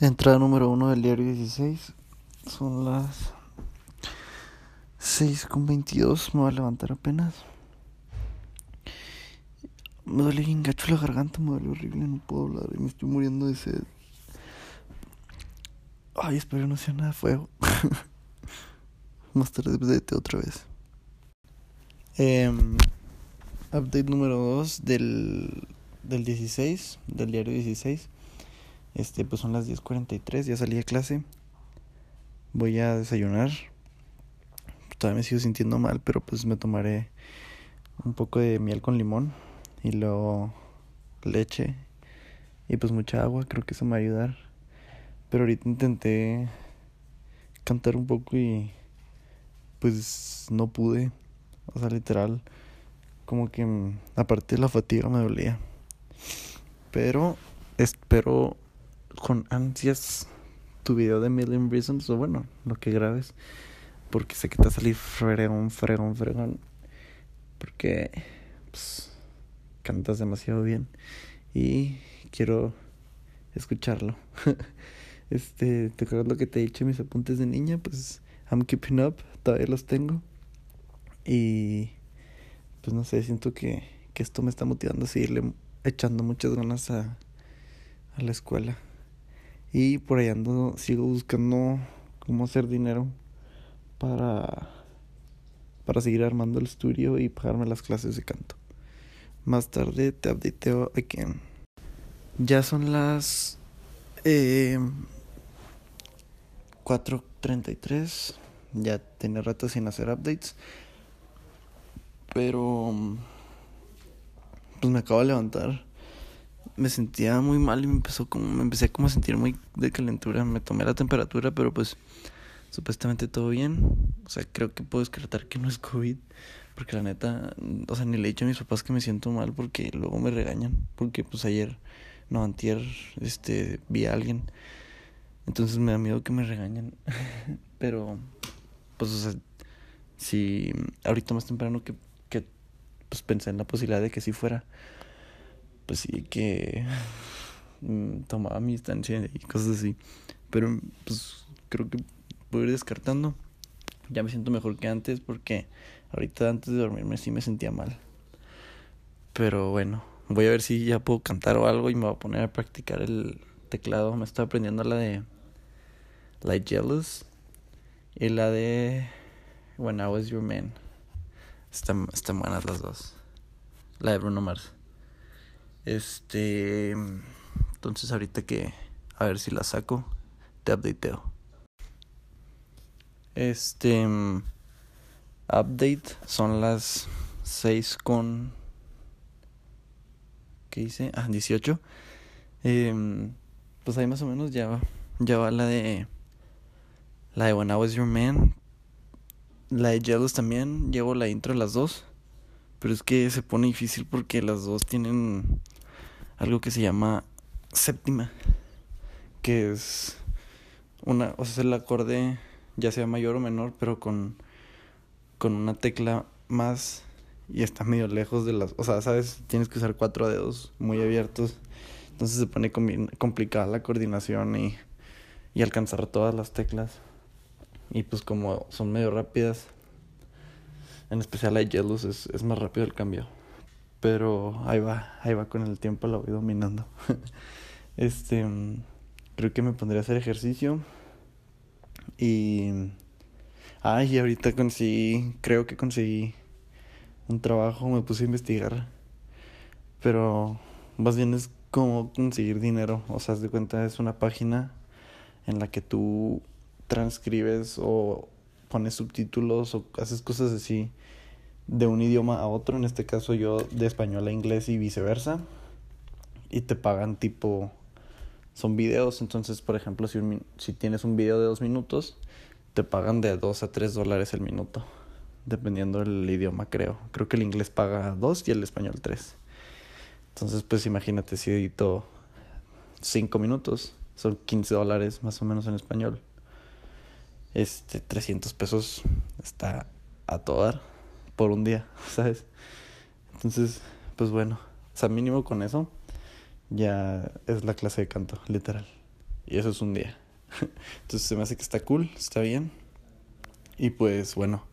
Entrada número uno del diario 16. Son las 6 con 22. Me voy a levantar apenas. Me duele bien gacho la garganta, me duele horrible, no puedo hablar y me estoy muriendo de sed. Ay, espero no sea nada fuego. Más tarde update otra vez. Em, update número 2 del, del 16, del diario 16. Este, pues son las 10.43, ya salí a clase. Voy a desayunar. Todavía me sigo sintiendo mal, pero pues me tomaré un poco de miel con limón y luego leche y pues mucha agua, creo que eso me va a ayudar. Pero ahorita intenté cantar un poco y pues no pude. O sea, literal, como que aparte de la fatiga me dolía. Pero espero con ansias tu video de Million Reasons, o bueno, lo que grabes, porque sé que te va a salir fregón, fregón, fregón, porque pues, cantas demasiado bien y quiero escucharlo. este, ¿te acuerdas lo que te he dicho mis apuntes de niña? Pues I'm keeping up, todavía los tengo. Y pues no sé, siento que, que esto me está motivando a seguirle echando muchas ganas a, a la escuela. Y por ahí ando, sigo buscando cómo hacer dinero para, para seguir armando el estudio y pagarme las clases de canto. Más tarde te updateo again. Ya son las eh, 4.33. Ya tenía rato sin hacer updates. Pero... Pues me acabo de levantar me sentía muy mal y me empezó como me empecé como a sentir muy de calentura me tomé la temperatura pero pues supuestamente todo bien. O sea creo que puedo descartar que no es covid porque la neta o sea ni le he dicho a mis papás que me siento mal porque luego me regañan porque pues ayer no antier este vi a alguien. Entonces me da miedo que me regañen. Pero pues o sea si ahorita más temprano que que pues pensé en la posibilidad de que sí fuera pues sí que mm, tomaba mi distancia y cosas así. Pero pues creo que voy a ir descartando. Ya me siento mejor que antes porque ahorita antes de dormirme sí me sentía mal. Pero bueno, voy a ver si ya puedo cantar o algo y me voy a poner a practicar el teclado. Me estoy aprendiendo la de Like Jealous y la de When I Was Your Man. Están, están buenas las dos. La de Bruno Mars. Este. Entonces, ahorita que. A ver si la saco. Te updateo. Este. Update. Son las 6 con. ¿Qué hice? Ah, 18. Eh, pues ahí más o menos ya va. Ya va la de. La de When I Was Your Man. La de Jealous también. Llevo la intro de las dos. Pero es que se pone difícil porque las dos tienen algo que se llama séptima, que es una, o sea, el acorde ya sea mayor o menor, pero con, con una tecla más y está medio lejos de las, o sea, sabes, tienes que usar cuatro dedos muy abiertos, entonces se pone complicada la coordinación y, y alcanzar todas las teclas. Y pues como son medio rápidas, en especial la Jealous es, es más rápido el cambio. Pero ahí va, ahí va con el tiempo, lo voy dominando. este, creo que me pondré a hacer ejercicio. Y... Ay, y ahorita conseguí, creo que conseguí un trabajo, me puse a investigar. Pero más bien es como conseguir dinero. O sea, de cuenta es una página en la que tú transcribes o pones subtítulos o haces cosas así de un idioma a otro, en este caso yo de español a inglés y viceversa, y te pagan tipo, son videos, entonces por ejemplo si, si tienes un video de dos minutos, te pagan de dos a tres dólares el minuto, dependiendo del idioma creo, creo que el inglés paga dos y el español tres, entonces pues imagínate si edito cinco minutos, son 15 dólares más o menos en español, este 300 pesos está a todo por un día, ¿sabes? Entonces, pues bueno, o sea, mínimo con eso ya es la clase de canto, literal. Y eso es un día. Entonces se me hace que está cool, está bien. Y pues bueno,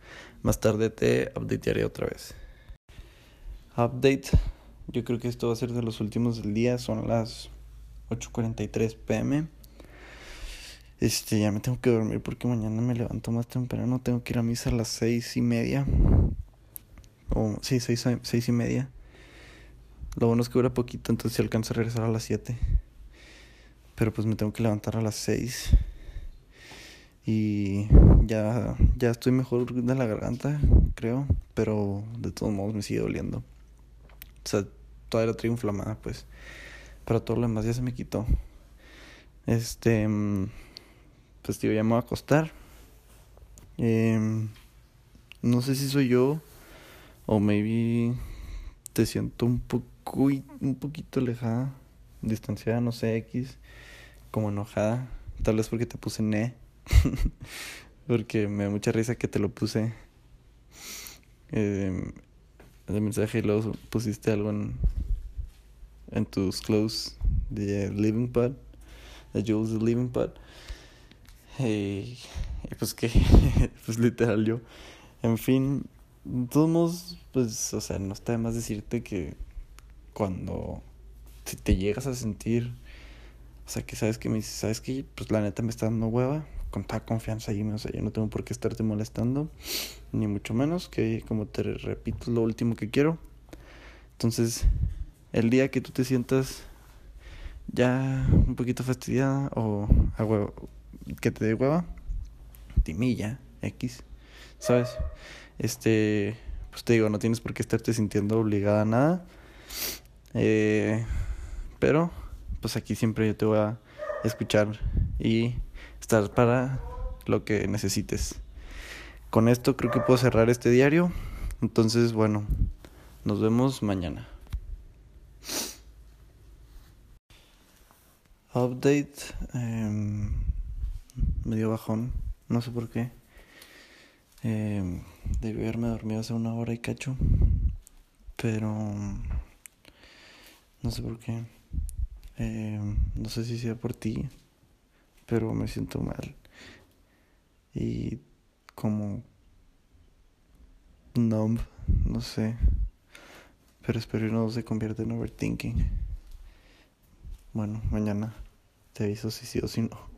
más tarde te updatearé otra vez. Update. Yo creo que esto va a ser de los últimos del día. Son las 8.43 pm. Este, ya me tengo que dormir porque mañana me levanto más temprano. Tengo que ir a misa a las seis y media. O, sí, seis, seis y media. Lo bueno es que dura poquito, entonces si alcanzo a regresar a las 7. Pero pues me tengo que levantar a las 6. Y ya, ya estoy mejor de la garganta, creo. Pero de todos modos me sigue doliendo. O sea, todavía la traigo inflamada, pues. Pero todo lo demás ya se me quitó. Este. Pues tío, ya me voy a acostar. Eh, no sé si soy yo. O maybe te siento un poco un poquito alejada, distanciada, no sé, X, como enojada. Tal vez porque te puse ne. porque me da mucha risa que te lo puse eh, de mensaje y luego pusiste algo en, en tus clothes de Living Pad, de Jules de Living Pad. Y, pues que, pues literal yo. En fin, de todos modos, pues, o sea, no está de más decirte que cuando si te llegas a sentir, o sea, que sabes que me dices, sabes que, pues la neta me está dando hueva, con toda confianza ahí, o sea, yo no tengo por qué estarte molestando, ni mucho menos, que como te repito, lo último que quiero. Entonces, el día que tú te sientas ya un poquito fastidiada o a huevo, que te dé hueva, timilla, X, ¿sabes? Este, pues te digo, no tienes por qué estarte sintiendo obligada a nada. Eh, pero, pues aquí siempre yo te voy a escuchar y estar para lo que necesites. Con esto creo que puedo cerrar este diario. Entonces, bueno, nos vemos mañana. Update. Eh, medio bajón. No sé por qué. Eh, debí haberme dormido hace una hora y cacho. Pero no sé por qué. Eh, no sé si sea por ti, pero me siento mal. Y como numb, no sé. Pero espero que no se convierta en overthinking. Bueno, mañana te aviso si sí o si no.